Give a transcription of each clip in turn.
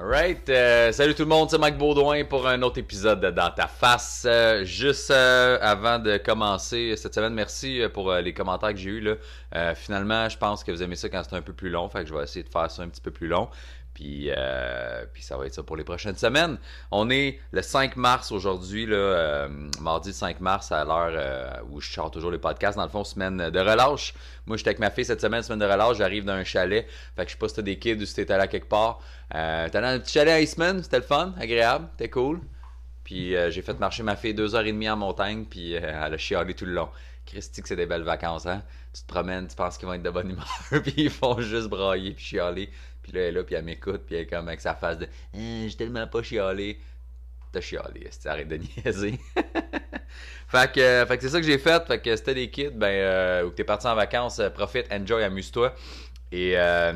Alright, euh, salut tout le monde, c'est Mike Baudouin pour un autre épisode de Dans ta face. Euh, juste euh, avant de commencer cette semaine, merci pour les commentaires que j'ai eus. Là. finalement, je pense que vous aimez ça quand c'est un peu plus long, fait que je vais essayer de faire ça un petit peu plus long. Puis, euh, puis ça va être ça pour les prochaines semaines. On est le 5 mars aujourd'hui, euh, mardi 5 mars à l'heure euh, où je sors toujours les podcasts. Dans le fond, semaine de relâche. Moi, j'étais avec ma fille cette semaine, semaine de relâche. J'arrive d'un chalet. Fait que je sais pas si des kids ou si t'es allé à quelque part. Euh, t'es dans un petit chalet à Iceman. C'était le fun, agréable, c'était cool. Puis j'ai fait marcher ma fille deux heures et demie en montagne. Puis elle a chialé tout le long. Christy, que c'est des belles vacances, hein? Tu te promènes, tu penses qu'ils vont être de bonne humeur, puis ils font juste brailler puis chialer. Puis là, elle est là, puis elle m'écoute, puis elle est comme avec sa face de hein, J'ai tellement pas chialé. T'as chialé, arrête de niaiser? fait que, que c'est ça que j'ai fait. Fait que c'était des kids, ben, euh, ou que t'es parti en vacances, euh, profite, enjoy, amuse-toi. Et euh,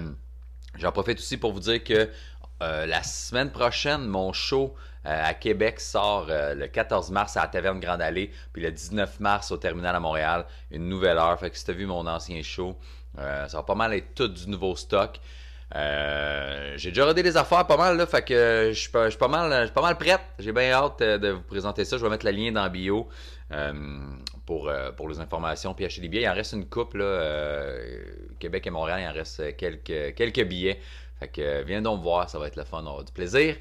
j'en profite aussi pour vous dire que la semaine prochaine, mon show à Québec sort le 14 mars à la Taverne Grande Allée, puis le 19 mars au Terminal à Montréal, une nouvelle heure. Fait que si t'as vu mon ancien show, ça va pas mal être tout du nouveau stock. Euh, j'ai déjà rodé les affaires pas mal, là, fait que je suis pas, mal, pas mal prête. J'ai bien hâte euh, de vous présenter ça. Je vais mettre le lien dans bio euh, pour, pour les informations puis acheter des billets. Il en reste une coupe, là, Québec et Montréal, il en reste quelques, billets. Fait que viens donc voir, ça va être le fun, on aura du plaisir.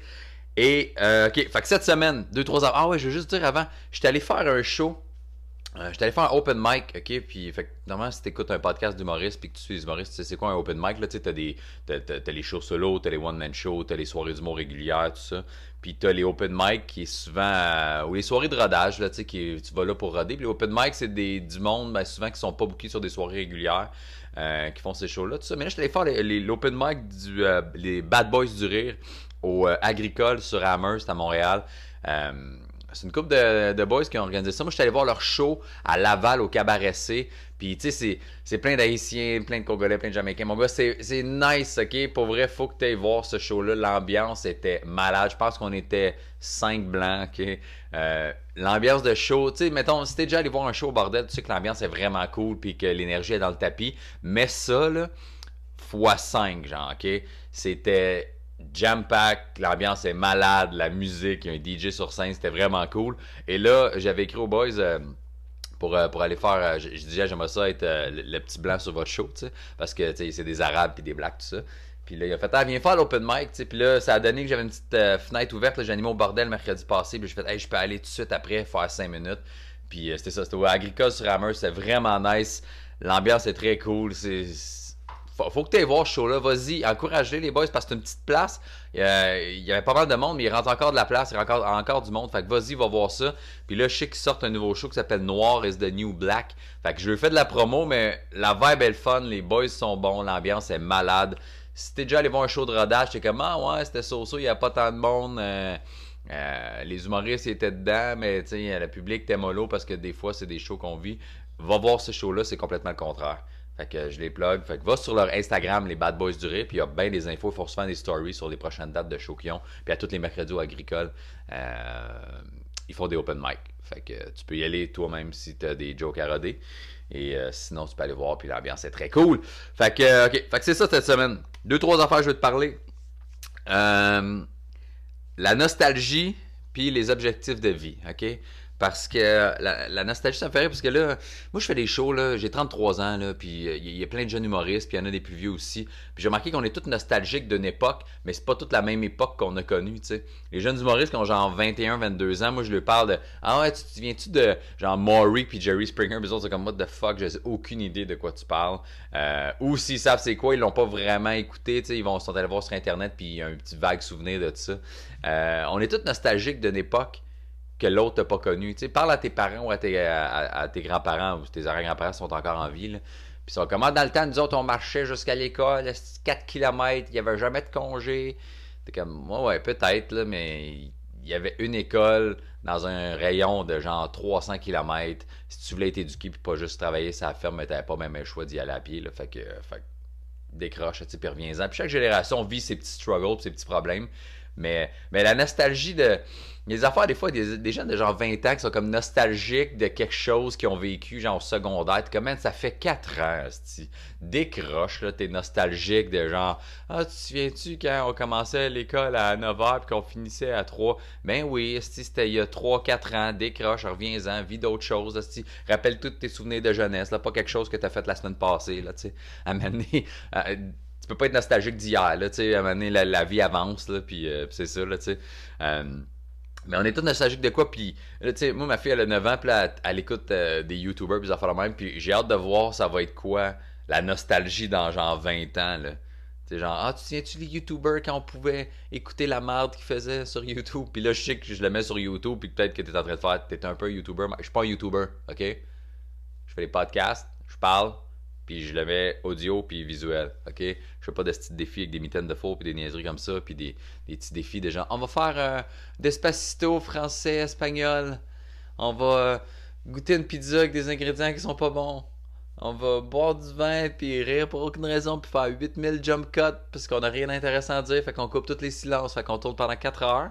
Et, ok, fait que cette semaine, deux, trois ans. Ah ouais, je veux juste dire avant, j'étais allé faire un show euh, J'étais allé faire un open mic, ok? Puis, fait normalement, si t'écoutes un podcast d'humoriste puis que tu suis humoriste, tu sais c'est quoi un open mic, là? Tu sais, t'as des, t'as, les shows solo, t'as les one-man shows, t'as les soirées d'humour régulières, tout ça. Puis t'as les open mic qui est souvent, euh, ou les soirées de rodage, là, tu sais, qui, tu vas là pour roder. Puis les open mic, c'est des, du monde, ben, souvent qui sont pas bookés sur des soirées régulières, euh, qui font ces shows-là, tout ça. Mais là, j'étais allé faire l'open mic du, les Bad Boys du Rire au Agricole sur Amherst à Montréal. C'est une couple de, boys qui ont organisé ça. Moi, je suis allé voir leur show à Laval, au Cabaret C. Puis, tu sais, c'est plein d'Haïtiens, plein de Congolais, plein de Jamaïcains. Mon gars, c'est nice, OK? Pour vrai, faut que tu ailles voir ce show-là. L'ambiance était malade. Je pense qu'on était cinq blancs, OK? Euh, l'ambiance de show, tu sais, mettons, si t'es déjà allé voir un show au bordel, tu sais que l'ambiance est vraiment cool puis que l'énergie est dans le tapis. Mais ça, là, fois 5, genre, OK? C'était jam-pack, l'ambiance est malade, la musique, il y a un DJ sur scène, c'était vraiment cool. Et là, j'avais écrit aux boys euh, pour, euh, pour aller faire, euh, je, disais, j'aimerais ça être le, petit blanc sur votre show, parce que c'est des arabes puis des blacks, tout ça. Puis là, il a fait, ah, viens faire l'open mic. Puis là, ça a donné que j'avais une petite fenêtre ouverte, j'ai animé au bordel mercredi passé, puis j'ai fait, hey, je peux aller tout de suite après, faire 5 minutes. Puis c'était ça, c'était Agricole sur Hammer, c'était vraiment nice. L'ambiance est très cool, c'est faut, que tu ailles voir ce show-là. Vas-y, encouragez les boys parce que c'est une petite place. il y avait pas mal de monde, mais il rentre encore de la place, il rentre encore, encore du monde. Fait que vas-y, va voir ça. Puis là, je sais qu'ils sortent un nouveau show qui s'appelle Noir is the New Black. Fait que je lui fais de la promo, mais la vibe est le fun, les boys sont bons, l'ambiance est malade. Si t'es déjà allé voir un show de rodage, t'es comme Ah ouais, c'était so-so, il n'y a pas tant de monde. Euh, euh, les humoristes étaient dedans, mais le public était mollo parce que des fois, c'est des shows qu'on vit. Va voir ce show-là, c'est complètement le contraire. Fait que je les plug. Fait que va sur leur Instagram, les Bad Boys du Rire, puis il y a bien des infos. Ils font souvent des stories sur les prochaines dates de show qu'ils ont. Puis à tous les mercredis agricoles, euh, ils font des open mic. Fait que tu peux y aller toi-même si tu as des jokes à roder. Et euh, sinon, tu peux aller voir, puis l'ambiance est très cool. Fait que, ok, fait que c'est ça cette semaine. Deux, trois affaires, je vais te parler. Euh, la nostalgie, puis les objectifs de vie, ok? Parce que la, nostalgie, ça me fait rire. Parce que là, moi, je fais des shows, là, j'ai 33 ans, là, puis euh, il y, a plein de jeunes humoristes, puis il y en a des plus vieux aussi. Puis j'ai remarqué qu'on est tous nostalgiques d'une époque, mais c'est pas toute la même époque qu'on a connue, tu sais. Les jeunes humoristes qui ont genre 21, 22 ans, moi, je leur parle de Ah ouais, tu te souviens-tu de genre Maury puis Jerry Springer, puis autres, c'est comme What the fuck, j'ai aucune idée de quoi tu parles. Euh, ou s'ils savent c'est quoi, ils l'ont pas vraiment écouté, tu sais, ils vont sont allés voir sur Internet, puis il y a un petit vague souvenir de ça. Euh, on est tous nostalgiques d'une époque que l'autre n'a pas connu. Parle à tes parents ou à tes, grands-parents ou tes arrière-grands-parents sont encore en vie. Là. Puis sont comme, ah, dans le temps, nous autres, on marchait jusqu'à l'école, 4 km, il n'y avait jamais de congé. T'es comme, ouais, peut-être, mais il y avait une école dans un rayon de genre 300 km. Si tu voulais être éduqué puis pas juste travailler la ferme, t'avais pas même le choix d'y aller à pied. Fait que, fait décroche, tu reviens-en. Puis chaque génération vit ses petits struggles, ses petits problèmes. Mais, mais la nostalgie de. Les affaires, des fois, des, des gens de genre 20 ans qui sont comme nostalgiques de quelque chose qu'ils ont vécu, genre au secondaire. T'es comme, man, ça fait 4 ans, sti. Décroche, là, t'es nostalgique de genre, ah, tu te souviens-tu quand on commençait l'école à 9h puis qu'on finissait à 3? Ben oui, c'était il y a 3-4 ans. Décroche, reviens-en, vis d'autres choses, sti. Rappelle tous tes souvenirs de jeunesse, là, pas quelque chose que t'as fait la semaine passée, là, tu sais. À tu peux pas être nostalgique d'hier, là, tu sais. À un moment donné, la, la vie avance, là, puis euh, c'est ça, là, tu sais. Euh, mais on est tous nostalgiques de quoi, puis là, tu sais, moi, ma fille, elle a 9 ans, puis là, elle, écoute euh, des YouTubers, puis des affaires de même, puis j'ai hâte de voir ça va être quoi, la nostalgie dans genre 20 ans, là. Tu sais, genre, ah, tu tiens-tu les YouTubers quand on pouvait écouter la merde qu'ils faisaient sur YouTube? Puis là, je sais que je le mets sur YouTube, puis peut-être que t'es en train de faire, t'es un peu YouTuber, mais je suis pas un YouTuber, ok? Je fais des podcasts, je parle, puis je le mets audio puis visuel, ok? Je fais pas de petits défis avec des mitaines de faux puis des niaiseries comme ça, puis des, des petits défis de gens. On va faire euh, Despacito français, espagnol. On va euh, goûter une pizza avec des ingrédients qui sont pas bons. On va boire du vin puis rire pour aucune raison puis faire 8000 jump cuts parce qu'on a rien d'intéressant à dire, fait qu'on coupe tous les silences, fait qu'on tourne pendant 4 heures.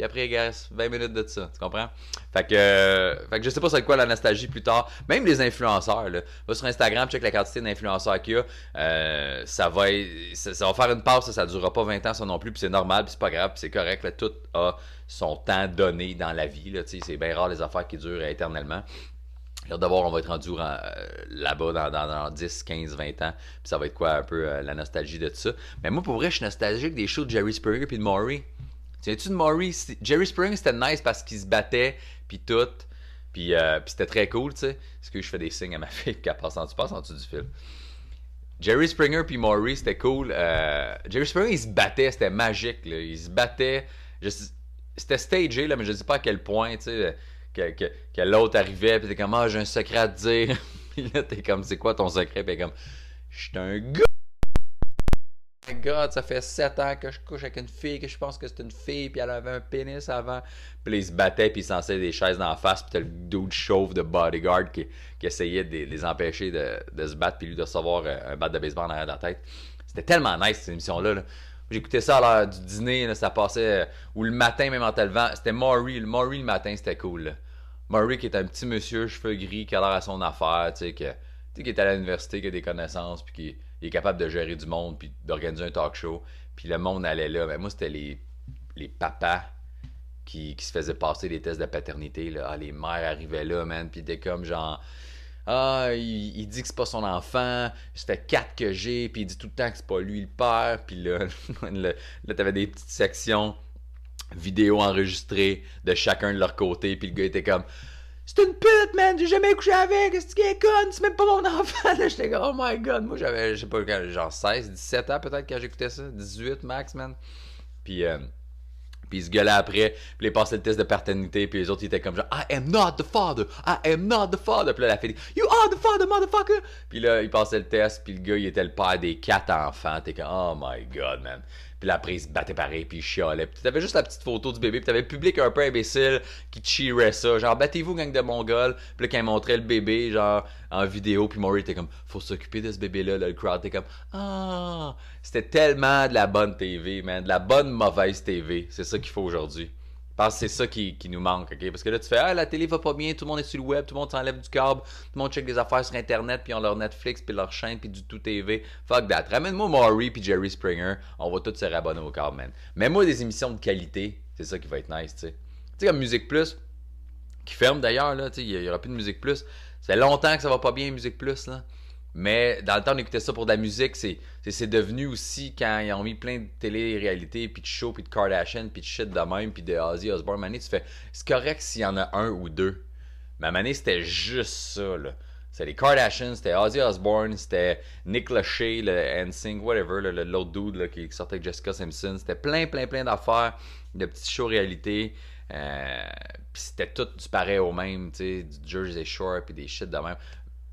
Puis après, il reste 20 minutes de ça. Tu comprends? Fait que, euh, fait que je sais pas c'est quoi la nostalgie plus tard. Même les influenceurs, là. Va sur Instagram, check la quantité d'influenceurs qu'il y a. Euh, ça, va être- ça, va faire une passe, ça, ça durera pas 20 ans, ça non plus. Puis c'est normal, puis c'est pas grave, puis c'est correct. Tout a son temps donné dans la vie. C'est bien rare les affaires qui durent éternellement. Voir, on va être rendu euh, là-bas dans, dans, dans 10, 15, 20 ans. Puis ça va être quoi un peu la nostalgie de ça. Mais moi, pour vrai, je suis nostalgique des shows de Jerry Springer puis de Maury. Tiens-tu de Maury? C'est- Jerry Springer, c'était nice parce qu'il se battait, puis tout. Puis, euh, c'était très cool, tu sais. Est-ce que je fais des signes à ma fille qu'elle passe en dessous, passe en dessous du fil? Jerry Springer puis Maury, c'était cool. Euh, Jerry Springer, il se battait, c'était magique. Là. Il se battait. C'était stagé, là, mais je sais pas à quel point, tu sais, que, que, que l'autre arrivait, puis t'es comme, ah, j'ai un secret à te dire. puis là, t'es comme, c'est quoi ton secret? Puis comme, je suis un gars. My God, ça fait 7 ans que je couche avec une fille, que je pense que c'est une fille, puis elle avait un pénis avant. Puis là, il se battait, puis il s'en des chaises la face, puis t'as le dude chauve de bodyguard qui, qui essayait de les- empêcher de, se battre, puis lui de recevoir euh, un bat de baseball en arrière de la tête. C'était tellement nice, cette émission-là. là. J'écoutais ça à l'heure du dîner, ça passait, euh, ou le matin même en te levant. C'était Maury, le Maury le matin, c'était cool. là. Maury qui est un petit monsieur, cheveux gris, qui a l'air à son affaire, tu sais, que- tu sais, qui est à l'université, qui a des connaissances, puis qui il est capable de gérer du monde, puis d'organiser un talk show. Puis le monde allait là. Mais moi, c'était les, les papas qui, qui se faisaient passer des tests de paternité. Là. Ah, les mères arrivaient là, man, puis t'es comme genre... Ah, il, il dit que c'est pas son enfant, ça fait quatre que j'ai, puis il dit tout le temps que c'est pas lui le père, puis là, là t'avais des petites sections vidéo enregistrées de chacun de leur côté, puis le gars était comme c'est une pute, man, j'ai jamais couché avec, c'est qui est conne, c'est même pas mon enfant. Là, j'étais comme, oh my god, moi j'avais, je sais pas, genre 16, 17 ans peut-être quand j'écoutais ça, 18 max, man. Puis, euh, puis il se gueulait après, puis il passait le test de paternité, puis les autres ils étaient comme genre, I am not the father, I am not the father. Puis là, la fille dit, You are the father, motherfucker. Puis là, il passait le test, puis le gars il était le père des quatre enfants. T'es comme, oh my god, man. Puis là, après, il se battait pareil, puis il chialait. Puis t'avais juste la petite photo du bébé, puis t'avais le public un peu imbécile qui cheerait ça. Genre, battez-vous, gang de mongols. Puis là, quand il montrait le bébé, genre, en vidéo, puis Maury était comme, faut s'occuper de ce bébé-là. Là, le crowd était comme, ah. C'était tellement de la bonne TV, man. De la bonne mauvaise TV. C'est ça qu'il faut aujourd'hui. Que c'est ça qui, qui nous manque, ok? Parce que là, tu fais, ah, la télé va pas bien, tout le monde est sur le web, tout le monde s'enlève du câble, tout le monde check des affaires sur Internet, puis ils ont leur Netflix, puis leur chaîne, puis du tout TV. Fuck that. Ramène-moi Maury puis Jerry Springer, on va tous se rabonner au câble, man. Mets-moi des émissions de qualité, c'est ça qui va être nice, tu sais. Tu sais, comme Musique Plus, qui ferme d'ailleurs, là, tu il y aura plus de Musique Plus. Ça fait longtemps que ça va pas bien, Musique Plus, là. Mais dans le temps, on écoutait ça pour de la musique. C'est, devenu aussi quand ils ont mis plein de télé-réalité, puis de shows, puis de Kardashian, puis de shit de même, puis de Ozzy Osbourne. Mané, tu fais, c'est correct s'il y en a un ou deux. Mais Mané, c'était juste ça, là. C'était les Kardashians, c'était Ozzy Osbourne, c'était Nick Lachey, le NSYNC, whatever, l'autre dude qui sortait avec Jessica Simpson. C'était plein, plein, plein d'affaires, de petits shows réalité. Euh, puis c'était tout du pareil au même, tu sais, du Jersey Shore, puis des shit de même.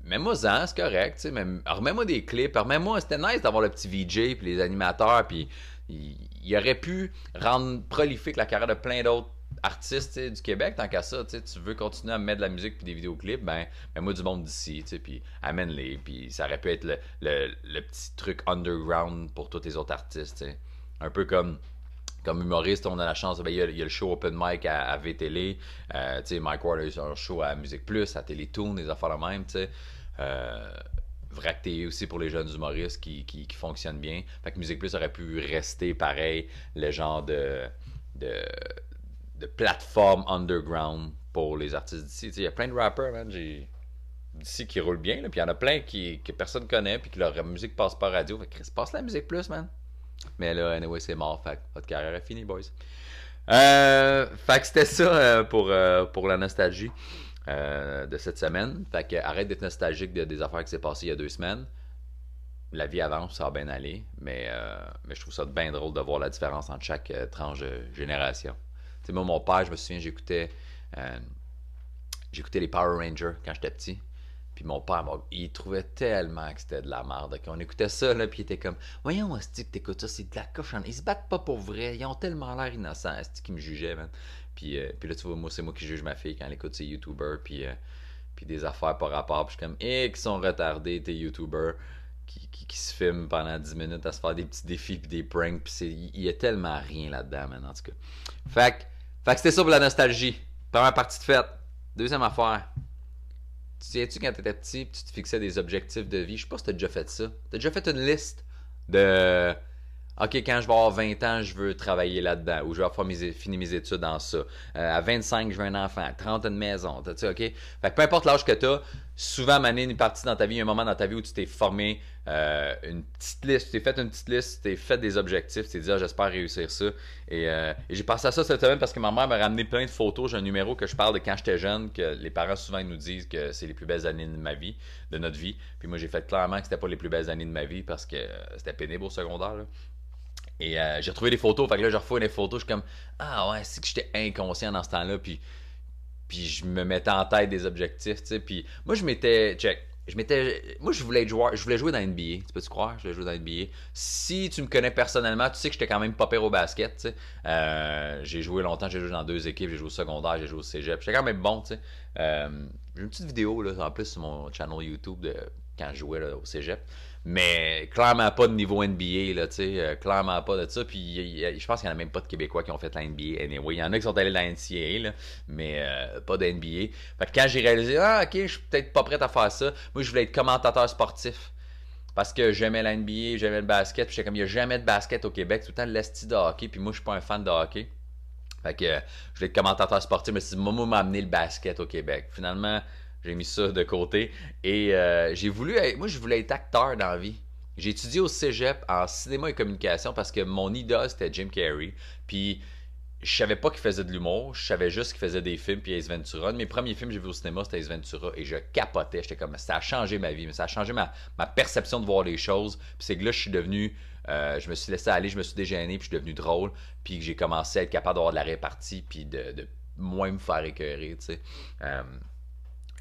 Mets-moi ça, c'est correct, tu sais, remets-moi des clips, remets-moi, c'était nice d'avoir le petit VJ, puis les animateurs, puis il, aurait pu rendre prolifique la carrière de plein d'autres artistes du Québec, tant qu'à ça, tu veux continuer à mettre de la musique puis des vidéoclips, ben, mets-moi du monde d'ici, puis amène-les, puis ça aurait pu être le, le- petit truc underground pour tous les autres artistes. Un peu comme comme humoriste, on a la chance, ben, il, y a, le show Open Mic à, à VTL, euh, Mike Ward a un show à Musique Plus, à Télétoon, des affaires de même, tu sais. Euh, Vracté aussi pour les jeunes humoristes qui, qui, fonctionnent bien. Fait que Musique Plus aurait pu rester pareil, le genre de, de, plateforme underground pour les artistes d'ici. Il y a plein de rappers, man, d'ici qui roulent bien, puis il y en a plein qui, que personne connaît, puis que leur musique passe pas radio. Fait que passe la musique plus, man. Mais là, anyway, c'est mort. Votre carrière est finie, boys. Euh, fait que c'était ça euh, pour, euh, pour la nostalgie de cette semaine. Fait que arrête d'être nostalgique des affaires qui s'est passées il y a deux semaines. La vie avance, ça va bien aller. Mais, mais je trouve ça bien drôle de voir la différence entre chaque tranche de génération. Tu moi, mon père, je me souviens, j'écoutais j'écoutais les Power Rangers quand j'étais petit. Puis mon père, il trouvait tellement que c'était de la merde. qu'on écoutait ça, là, puis il était comme Voyons, Asti, que t'écoutes ça, c'est de la cochonne. Ils se battent pas pour vrai. Ils ont tellement l'air innocents, Asti, qui me jugeait, man. Puis, euh, puis là, tu vois, moi, c'est moi qui juge ma fille quand elle écoute ses YouTubers, puis, euh, puis des affaires par rapport. Puis je suis comme Eh, qui sont retardés, tes YouTubers. Qui, qui, se filment pendant 10 minutes à se faire des petits défis puis des pranks. Puis il y a tellement rien là-dedans, man, en tout cas. Fait, fait que c'était ça pour la nostalgie. Première partie de fête. Deuxième affaire. Tu sais-tu quand t'étais petit, tu te fixais des objectifs de vie? Je sais pas si t'as déjà fait ça. T'as déjà fait une liste de OK, quand je vais avoir 20 ans, je veux travailler là-dedans, ou je vais avoir fini mes études dans ça. Euh, à 25, je veux un enfant. À 30, une maison. Tu OK? Fait que peu importe l'âge que tu as, souvent, mané une partie dans ta vie, un moment dans ta vie où tu t'es formé euh, une petite liste, tu t'es fait une petite liste, tu t'es fait des objectifs, tu t'es dit, ah, j'espère réussir ça. Euh, et, j'ai pensé à ça cette semaine parce que ma mère m'a ramené plein de photos. J'ai un numéro que je parle de quand j'étais jeune, que les parents souvent nous disent que c'est les plus belles années de ma vie, de notre vie. Puis moi, j'ai fait clairement que c'était pas les plus belles années de ma vie parce que c'était pénible au secondaire. Et euh, j'ai retrouvé des photos, fait que là, je refais des photos, je suis comme Ah ouais, c'est que j'étais inconscient dans ce temps-là, puis, puis je me mettais en tête des objectifs, tu sais. Puis moi, je m'étais. Check. Je m'étais. Moi, je voulais être joueur. Je voulais jouer dans NBA. Tu peux-tu croire? Je voulais jouer dans NBA. Si tu me connais personnellement, tu sais que j'étais quand même pas pire au basket. Tu sais. Euh, j'ai joué longtemps, j'ai joué dans deux équipes. J'ai joué au secondaire, j'ai joué au cégep. J'étais quand même bon. Tu sais. Euh, j'ai une petite vidéo là, en plus sur mon channel YouTube de quand je jouais au cégep. Mais clairement pas de niveau NBA, là, tu sais, euh, clairement pas de ça. Puis je pense qu'il n'y en a même pas de Québécois qui ont fait la NBA anyway. Il y en a qui sont allés dans la NCAA, là, mais euh, pas de NBA. Fait que quand j'ai réalisé, ah, ok, je suis peut-être pas prêt à faire ça, moi, je voulais être commentateur sportif. Parce que j'aimais la NBA, j'aimais le basket. Puis j'étais comme, il n'y a jamais de basket au Québec, tout le temps l'esti de hockey. Puis moi, je suis pas un fan de hockey. Fait que je voulais être commentateur sportif, mais c'est Momo m'a amené le basket au Québec. Finalement, j'ai mis ça de côté. Et euh, j'ai voulu moi, je voulais être acteur dans la vie. J'ai étudié au cégep en cinéma et communication parce que mon idole, c'était Jim Carrey. Puis, je savais pas qu'il faisait de l'humour. Je savais juste qu'il faisait des films puis Ace Ventura. mes premiers films que j'ai vus au cinéma, c'était Ace Ventura. Et je capotais. J'étais comme, ça a changé ma vie. Mais ça a changé ma, perception de voir les choses. Puis c'est que là, je suis devenu. Euh, je me suis laissé aller, je me suis dégêné, puis je suis devenu drôle. Puis j'ai commencé à être capable d'avoir de la répartie, puis de, moins me faire écœurer, tu sais. Euh,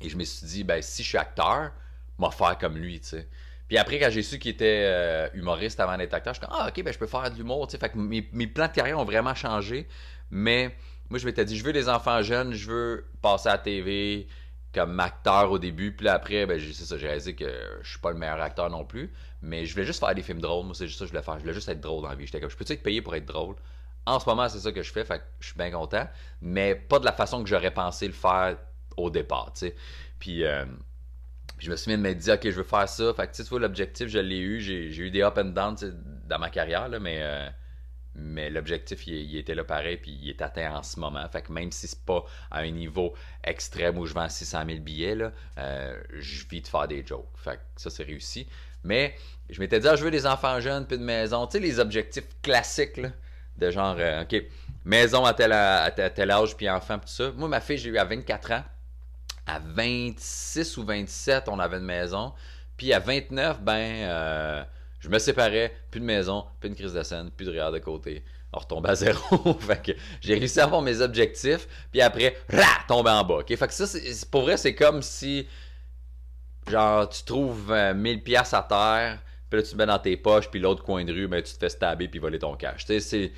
et je me suis dit, ben, si je suis acteur, vais faire comme lui, tu sais. Puis après, quand j'ai su qu'il était euh, humoriste avant d'être acteur, je suis comme, ah, ok, ben, je peux faire de l'humour, tu sais. Fait que mes, plans de carrière ont vraiment changé. Mais moi, je m'étais dit, je veux des enfants jeunes, je veux passer à la TV comme acteur au début. Puis après, ben, c'est ça, j'ai réalisé que je suis pas le meilleur acteur non plus. Mais je voulais juste faire des films drôles. Moi, c'est juste ça que je voulais faire. Je voulais juste être drôle dans la vie. J'étais comme, je peux-tu être payé pour être drôle? En ce moment, c'est ça que je fais. Fait que je suis bien content. Mais pas de la façon que j'aurais pensé le faire au départ, tu sais. Puis, euh, je me suis mis de me dire, OK, je veux faire ça. Fait que, tu vois, l'objectif, je l'ai eu. J'ai, eu des up and down dans ma carrière, là, mais, euh, mais l'objectif, il, était là pareil, puis il est atteint en ce moment. Fait que même si c'est pas à un niveau extrême où je vends 600 000 billets, là, euh, je vis de faire des jokes. Fait que ça, c'est réussi. Mais je m'étais dit, ah, je veux des enfants jeunes, puis de maison. Tu sais, les objectifs classiques, de genre, OK, maison à tel, à tel âge, puis enfant, puis tout ça. Moi, ma fille, j'ai eu à 24 ans à 26 ou 27, on avait une maison. Puis à 29, ben, euh, je me séparais, plus de maison, plus de crise de scène, plus de rire de côté. On retombe à zéro. fait que j'ai réussi à avoir mes objectifs, puis après, là, tomber en bas. Fait que ça, c'est, pour vrai, c'est comme si, genre, tu trouves 1000 euh, pièces à terre, puis là, tu te mets dans tes poches, puis l'autre coin de rue, ben, tu te fais stabber, puis voler ton cash. Tu sais,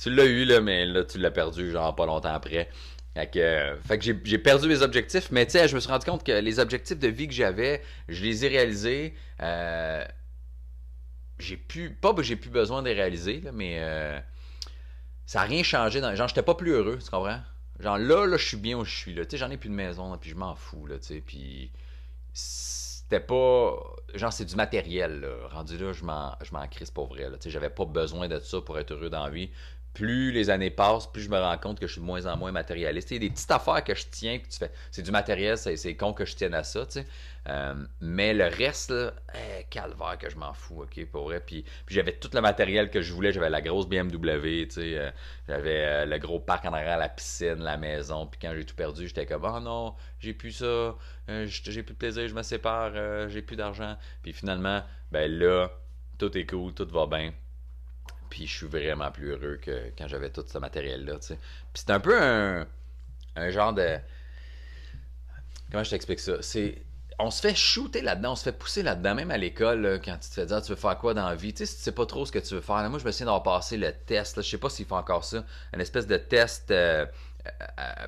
tu l'as eu, là, mais là, tu l'as perdu, genre, pas longtemps après. Fait que, j'ai perdu mes objectifs, mais tu je me suis rendu compte que les objectifs de vie que j'avais, je les ai réalisés. Euh, j'ai plus, pas que j'ai plus besoin de les réaliser, mais euh, ça n'a rien changé. Dans... Genre, j'étais pas plus heureux, tu comprends? Genre, là, là, je suis bien où je suis, là. Tu sais, j'en ai plus de maison, puis je m'en fous, là, tu sais. Puis, c'était pas. Genre, c'est du matériel, là. Rendu là, je m'en, je m'en crisse pour vrai, là. Tu sais, j'avais pas besoin de ça pour être heureux dans la vie plus les années passent, plus je me rends compte que je suis de moins en moins matérialiste. Il y a des petites affaires que je tiens, puis tu fais, c'est du matériel, c'est, con que je tienne à ça, tu sais. Euh, mais le reste, eh, calvaire que je m'en fous, ok, pour vrai. Puis, puis j'avais tout le matériel que je voulais. J'avais la grosse BMW, tu sais. Euh, j'avais euh, le gros parc en arrière, la piscine, la maison. Puis quand j'ai tout perdu, j'étais comme, oh non, j'ai plus ça, j'ai plus de plaisir, je me sépare, j'ai plus d'argent. Puis finalement, ben là, tout est cool, tout va bien puis je suis vraiment plus heureux que quand j'avais tout ce matériel-là. Puis c'est un peu un, genre de. Comment je t'explique ça? C'est. On se fait shooter là-dedans, on se fait pousser là-dedans, même à l'école, quand tu te fais dire tu veux faire quoi dans la vie? Tu sais, si tu sais pas trop ce que tu veux faire. moi, je me souviens d'avoir passé le test. Là, je sais pas s'il faut encore ça. Une espèce de test. Euh,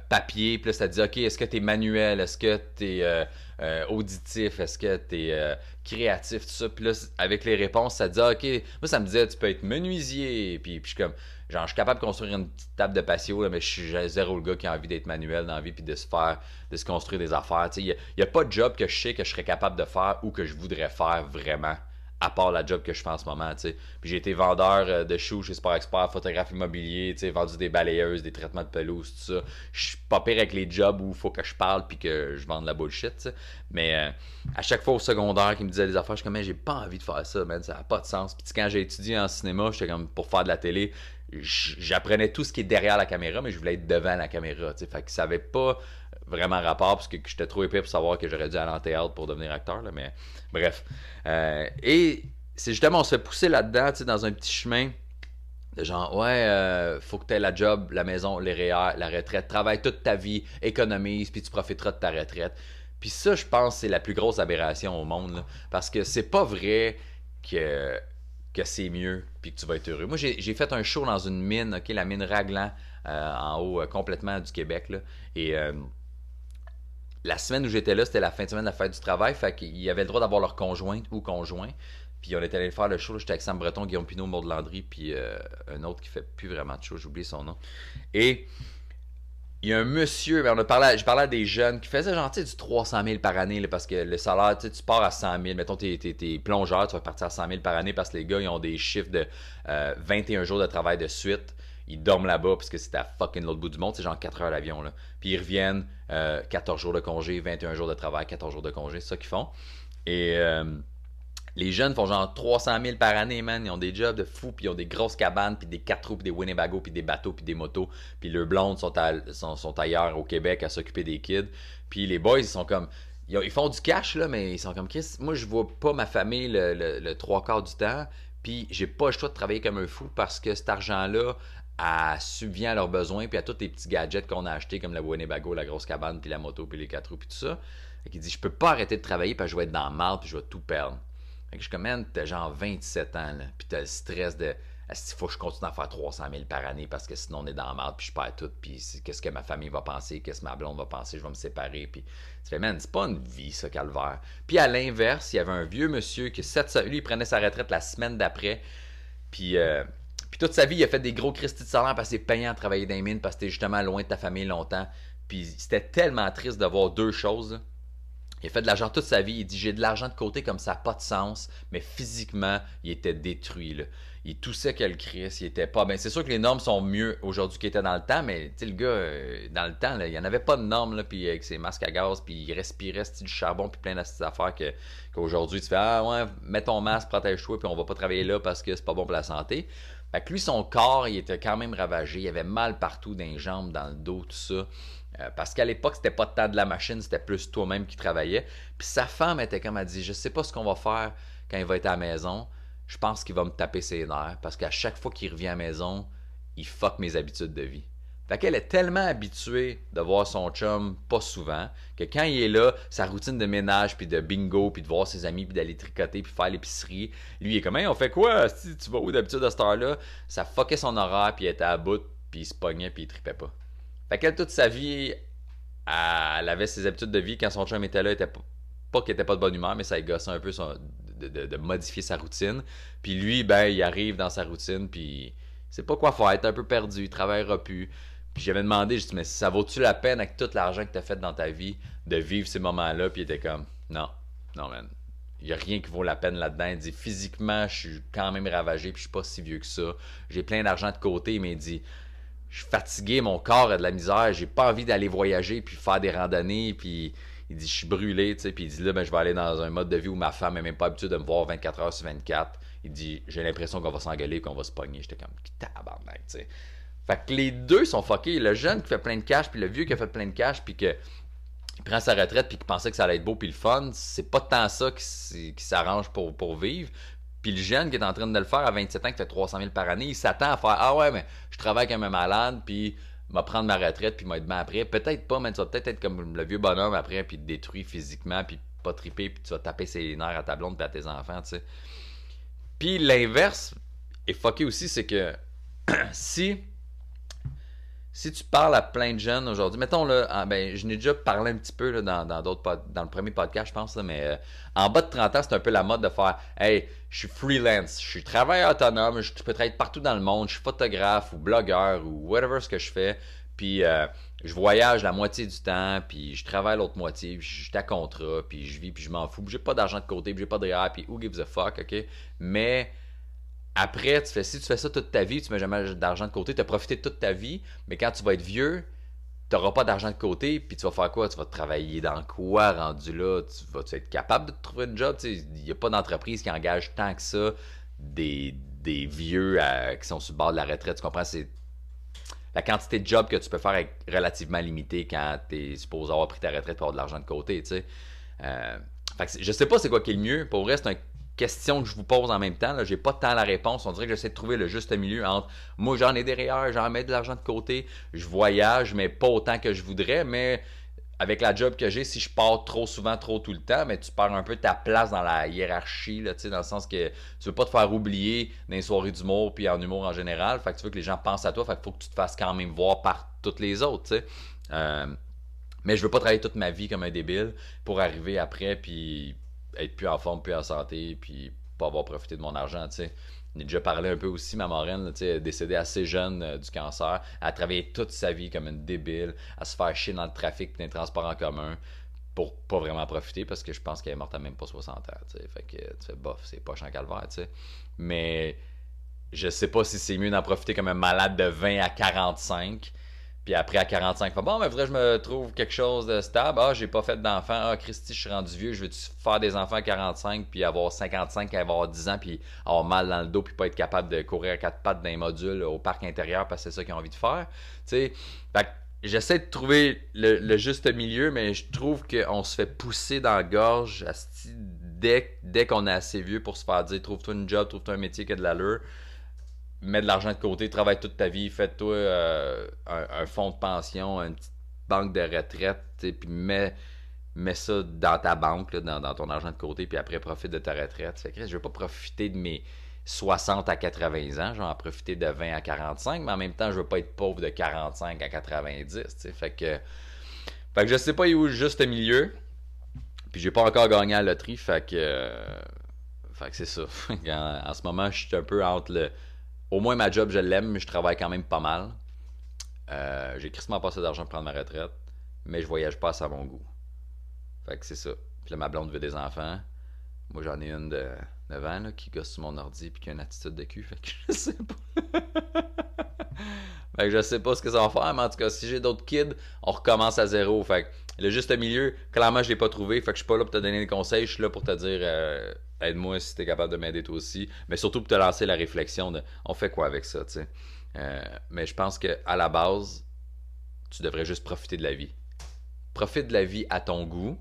papier, puis là, ça dit, OK, est-ce que tu es manuel, est-ce que tu es euh, euh, auditif, est-ce que tu es créatif, tout ça. Puis là, avec les réponses, ça dit, OK, moi, ça me disait, tu peux être menuisier, puis, je suis comme, genre, je suis capable de construire une petite table de patio, mais je suis zéro le gars qui a envie d'être manuel dans la vie, puis de se faire, de se construire des affaires. Il n'y a, pas de job que je sais que je serais capable de faire ou que je voudrais faire vraiment à part la job que je fais en ce moment. Puis j'ai été vendeur euh, de choux chez Sport Expert, photographe immobilier, vendu des balayeuses, des traitements de pelouse, tout ça. Je suis pas pire avec les jobs où il faut que je parle puis que je vende la bullshit. Mais euh, à chaque fois au secondaire qui me disait des affaires, je suis comme, j'ai pas envie de faire ça, man, ça n'a pas de sens. Puis quand j'ai étudié en cinéma, j'étais comme, pour faire de la télé, j'apprenais tout ce qui est derrière la caméra, mais je voulais être devant la caméra, tu sais. Fait que ça pas vraiment rapport parce que j'étais trop épais pour savoir que j'aurais dû aller en théâtre pour devenir acteur. Là, mais bref. Euh, et c'est justement, on se fait pousser là-dedans, dans un petit chemin. De genre, ouais, euh, faut que tu aies la job, la maison, les REER, la retraite, travaille toute ta vie, économise, puis tu profiteras de ta retraite. Puis ça, je pense, c'est la plus grosse aberration au monde. parce que c'est pas vrai que, que c'est mieux, puis que tu vas être heureux. Moi, j'ai fait un show dans une mine, ok, la mine Raglan, euh, en haut, complètement du Québec. Là, et la semaine où j'étais là, c'était la fin de semaine de la fête du travail. Fait qu'ils avaient le droit d'avoir leur conjointe ou conjoint. Puis on était allé faire le show. J'étais avec Sam Breton, Guillaume Pinot, Maud Landry, puis euh, un autre qui fait plus vraiment de show. J'ai oublié son nom. Et il y a un monsieur, ben, on a parlé, je parlais à des jeunes qui faisaient genre du 300 000 par année parce que le salaire, tu pars à 100 000. Mettons, tu es, plongeur, tu vas partir à 100 000 par année parce que les gars, ils ont des chiffres de 21 euh, jours de travail de suite ils dorment là-bas parce que c'est à fucking l'autre bout du monde, c'est genre 4 heures d'avion. Là. Puis ils reviennent, 14 euh, jours de congé, 21 jours de travail, 14 jours de congé, c'est ça qu'ils font. Et euh, les jeunes font genre 300 000 par année, man. Ils ont des jobs de fous, puis ils ont des grosses cabanes, puis des 4 roues, puis des Winnebago, puis des bateaux, puis des motos. Puis leurs blondes sont, sont, ailleurs au Québec à s'occuper des kids. Puis les boys, ils sont comme ils font du cash, là, mais ils sont comme Chris. Moi, je vois pas ma famille le, trois quarts du temps. Puis j'ai pas le choix de travailler comme un fou parce que cet argent-là, à subvient à leurs besoins, puis à tous les petits gadgets qu'on a achetés, comme la Winnebago, la grosse cabane, puis la moto, puis les quatre roues, puis tout ça. Et il dit, je peux pas arrêter de travailler, parce que je vais être dans le mal, puis je vais tout perdre. Fait que je commande, t'as genre 27 ans, là, puis t'as le stress de, il faut que je continue à faire 300 000 par année, parce que sinon on est dans le mal, puis je perds tout, puis qu'est-ce que ma famille va penser, qu'est-ce que ma blonde va penser, je vais me séparer, puis tu fais, man, c'est pas une vie, ça, calvaire. Puis à l'inverse, il y avait un vieux monsieur qui, lui, il prenait sa retraite la semaine d'après, puis... Euh, puis toute sa vie, il a fait des gros cristis de salaire parce que c'est payant de travailler dans les mines parce que t'es justement loin de ta famille longtemps. Puis c'était tellement triste de voir deux choses. Il a fait de l'argent toute sa vie. Il dit J'ai de l'argent de côté comme ça n'a pas de sens. Mais physiquement, il était détruit. Là. Il toussait que le Christ. Il était pas. Ben, c'est sûr que les normes sont mieux aujourd'hui qu'il était dans le temps. Mais le gars, euh, dans le temps, il n'y en avait pas de normes. Là, puis avec ses masques à gaz. Puis il respirait du charbon. Puis plein d'affaires que, qu'aujourd'hui, tu fais Ah ouais, mets ton masque, protège-toi. Puis on va pas travailler là parce que c'est pas bon pour la santé. Lui, son corps, il était quand même ravagé. Il avait mal partout dans les jambes, dans le dos, tout ça. Euh, parce qu'à l'époque, c'était pas tant de la machine, c'était plus toi-même qui travaillait. Puis sa femme était comme elle dit Je sais pas ce qu'on va faire quand il va être à la maison. Je pense qu'il va me taper ses nerfs. Parce qu'à chaque fois qu'il revient à la maison, il fuck mes habitudes de vie. Fait qu'elle est tellement habituée de voir son chum pas souvent que quand il est là, sa routine de ménage, puis de bingo, puis de voir ses amis, puis d'aller tricoter, puis faire l'épicerie, lui il est comme on fait quoi? Si tu vas où d'habitude à cette heure-là? Ça fuckait son horaire, puis il était à bout, puis il se pognait, puis il tripait pas. Fait qu'elle, toute sa vie, elle avait ses habitudes de vie. Quand son chum était là, était pas, pas qu'il était pas de bonne humeur, mais ça gossait un peu de, modifier sa routine. Puis lui, ben, il arrive dans sa routine, puis sait pas quoi faire, il est un peu perdu, il travaillera plus. J'avais demandé, je dit, mais ça vaut-tu la peine avec tout l'argent que tu as fait dans ta vie de vivre ces moments-là? Puis il était comme, non, non, man. Il n'y a rien qui vaut la peine là-dedans. Il dit, physiquement, je suis quand même ravagé, puis je suis pas si vieux que ça. J'ai plein d'argent de côté, mais il dit, je suis fatigué, mon corps a de la misère, j'ai pas envie d'aller voyager, puis faire des randonnées, puis il dit, je suis brûlé, tu sais, puis il dit, là, ben, je vais aller dans un mode de vie où ma femme n'est même pas habituée de me voir 24 heures sur 24. Il dit, j'ai l'impression qu'on va s'engueuler, qu'on va se pogner. J'étais comme, tabarnak, tu sais. Fait que les deux sont fuckés. Le jeune qui fait plein de cash, puis le vieux qui a fait plein de cash, puis que il prend sa retraite, puis qui pensait que ça allait être beau, puis le fun, c'est pas tant ça qui, s'arrange pour, vivre. Puis le jeune qui est en train de le faire à 27 ans, qui fait 300 000 par année, il s'attend à faire Ah ouais, mais je travaille comme un malade, puis m'a prendre ma retraite, puis m'a être après. Peut-être pas, mais tu vas peut-être être comme le vieux bonhomme après, puis te détruire physiquement, puis pas triper, puis tu vas taper ses nerfs à ta blonde, puis à tes enfants, tu sais. Puis l'inverse est fucké aussi, c'est que si si tu parles à plein de jeunes aujourd'hui, mettons là, ah, ben, je n'ai déjà parlé un petit peu là, dans, d'autres dans le premier podcast, je pense, mais euh, en bas de 30 ans, c'est un peu la mode de faire Hey, je suis freelance, je suis travailleur autonome, je peux travailler partout dans le monde, je suis photographe ou blogueur ou whatever ce que je fais. Puis euh, je voyage la moitié du temps, puis je travaille l'autre moitié, puis je suis à contrat, puis je vis, puis je m'en fous, puis j'ai pas d'argent de côté, puis j'ai pas de REER, puis who gives a fuck, ok? Mais après, tu fais, si tu fais ça toute ta vie, tu mets jamais d'argent de côté, tu as profité toute ta vie, mais quand tu vas être vieux, tu n'auras pas d'argent de côté, puis tu vas faire quoi? Tu vas travailler dans quoi rendu là? Tu vas -tu être capable de trouver un job? Il n'y a pas d'entreprise qui engage tant que ça des, vieux qui sont sur le bord de la retraite. Tu comprends? C'est la quantité de jobs que tu peux faire est relativement limitée quand tu es supposé avoir pris ta retraite pour avoir de l'argent de côté. Tu sais. Euh, sais pas c'est quoi qui est le mieux. Pour vrai, c'est un question que je vous pose en même temps. Je n'ai pas tant la réponse. On dirait que j'essaie de trouver le juste milieu entre moi, j'en ai derrière, j'en mets de l'argent de côté, je voyage, mais pas autant que je voudrais. Mais avec la job que j'ai, si je pars trop souvent, trop tout le temps, mais tu perds un peu ta place dans la hiérarchie, là, dans le sens que tu veux pas te faire oublier dans les soirées d'humour puis en humour en général. Fait que tu veux que les gens pensent à toi, faut que tu te fasses quand même voir par toutes les autres. Euh, mais je veux pas travailler toute ma vie comme un débile pour arriver après puis être plus en forme, plus en santé, puis pas avoir profité de mon argent, tu sais. Déjà parlé un peu aussi, ma marraine, tu sais, décédée assez jeune euh, du cancer. Elle a travaillé toute sa vie comme une débile, à se faire chier dans le trafic et dans les transports en commun pour pas vraiment profiter parce que je pense qu'elle est morte à même pas 60 ans. Fait que, tu fais bof, c'est pas en calvaire, tu sais. Mais je sais pas si c'est mieux d'en profiter comme un malade de 20 à 45 puis après, à 45, bon, mais faudrait que je me trouve quelque chose de stable. Ah, j'ai pas fait d'enfant. Ah, Christy, je suis rendu vieux. Je veux faire des enfants à 45, puis avoir 55, avoir 10 ans, puis avoir mal dans le dos, puis pas être capable de courir à quatre pattes d'un module au parc intérieur parce que c'est ça qu'ils ont envie de faire. Tu sais, j'essaie de trouver le, juste milieu, mais je trouve qu'on se fait pousser dans la gorge dès, dès qu'on est assez vieux pour se faire dire trouve-toi une job, trouve-toi un métier qui a de l'allure mets de l'argent de côté, travaille toute ta vie, fais-toi euh, un, fonds de pension, une petite banque de retraite, puis mets, mets ça dans ta banque, dans, ton argent de côté, puis après profite de ta retraite. Fait que je vais pas profiter de mes 60 à 80 ans, je vais en profiter de 20 à 45, mais en même temps, je veux pas être pauvre de 45 à 90. Fait que, fait que je sais pas où le juste milieu. Puis j'ai pas encore gagné à la loterie, fait que, fait que c'est ça. en, en, ce moment, je suis un peu entre le au moins ma job, je l'aime, mais je travaille quand même pas mal. Euh, j'ai crissement pas assez d'argent pour prendre ma retraite, mais je voyage pas à mon goût. Fait que c'est ça. Puis là, ma blonde veut des enfants. Moi, j'en ai une de 9 ans là, qui gosse sur mon ordi puis qui a une attitude de cul. Fait que je sais pas. fait que je sais pas ce que ça va faire, mais en tout cas, si j'ai d'autres kids, on recommence à zéro. Fait que le juste milieu, clairement, je l'ai pas trouvé. Fait que je suis pas là pour te donner des conseils, je suis là pour te dire. Euh, aide-moi si tu es capable de m'aider toi aussi. Mais surtout pour te lancer la réflexion de on fait quoi avec ça, tu sais? Euh, mais je pense qu'à la base, tu devrais juste profiter de la vie. Profite de la vie à ton goût,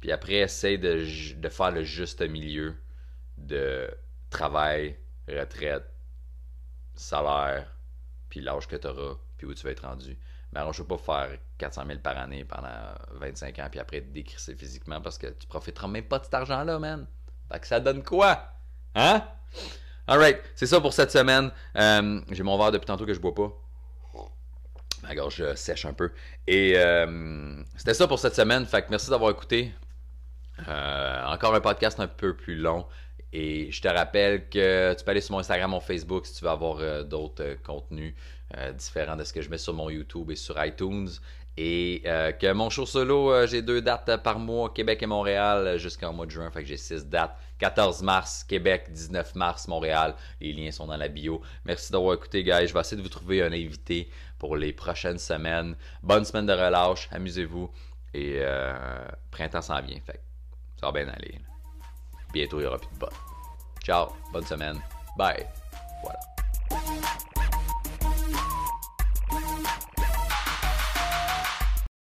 puis après, essaye de, de faire le juste milieu de travail, retraite, salaire, puis l'âge que tu auras, puis où tu vas être rendu. Mais alors, je ne pas faire 400 000 par année pendant 25 ans, puis après te décrisser physiquement parce que tu profiteras même pas de cet argent-là, man. Fait que ça donne quoi? Hein? Alright, c'est ça pour cette semaine. Euh, j'ai mon verre depuis tantôt que je bois pas. Ma gorge sèche un peu. Et euh, c'était ça pour cette semaine. Fait que merci d'avoir écouté. Euh, encore un podcast un peu plus long. Et je te rappelle que tu peux aller sur mon Instagram, mon Facebook si tu veux avoir d'autres contenus différents de ce que je mets sur mon YouTube et sur iTunes. Et que mon show solo, j'ai deux dates par mois, Québec et Montréal, jusqu'en mois de juin. Fait que j'ai six dates. 14 mars, Québec, 19 mars, Montréal. Les liens sont dans la bio. Merci d'avoir écouté, guys. Je vais essayer de vous trouver un invité pour les prochaines semaines. Bonne semaine de relâche, amusez-vous. Et euh, printemps s'en vient. Fait ça va bien aller bientôt il n'y aura plus de pot. Ciao, bonne semaine, bye. Voilà.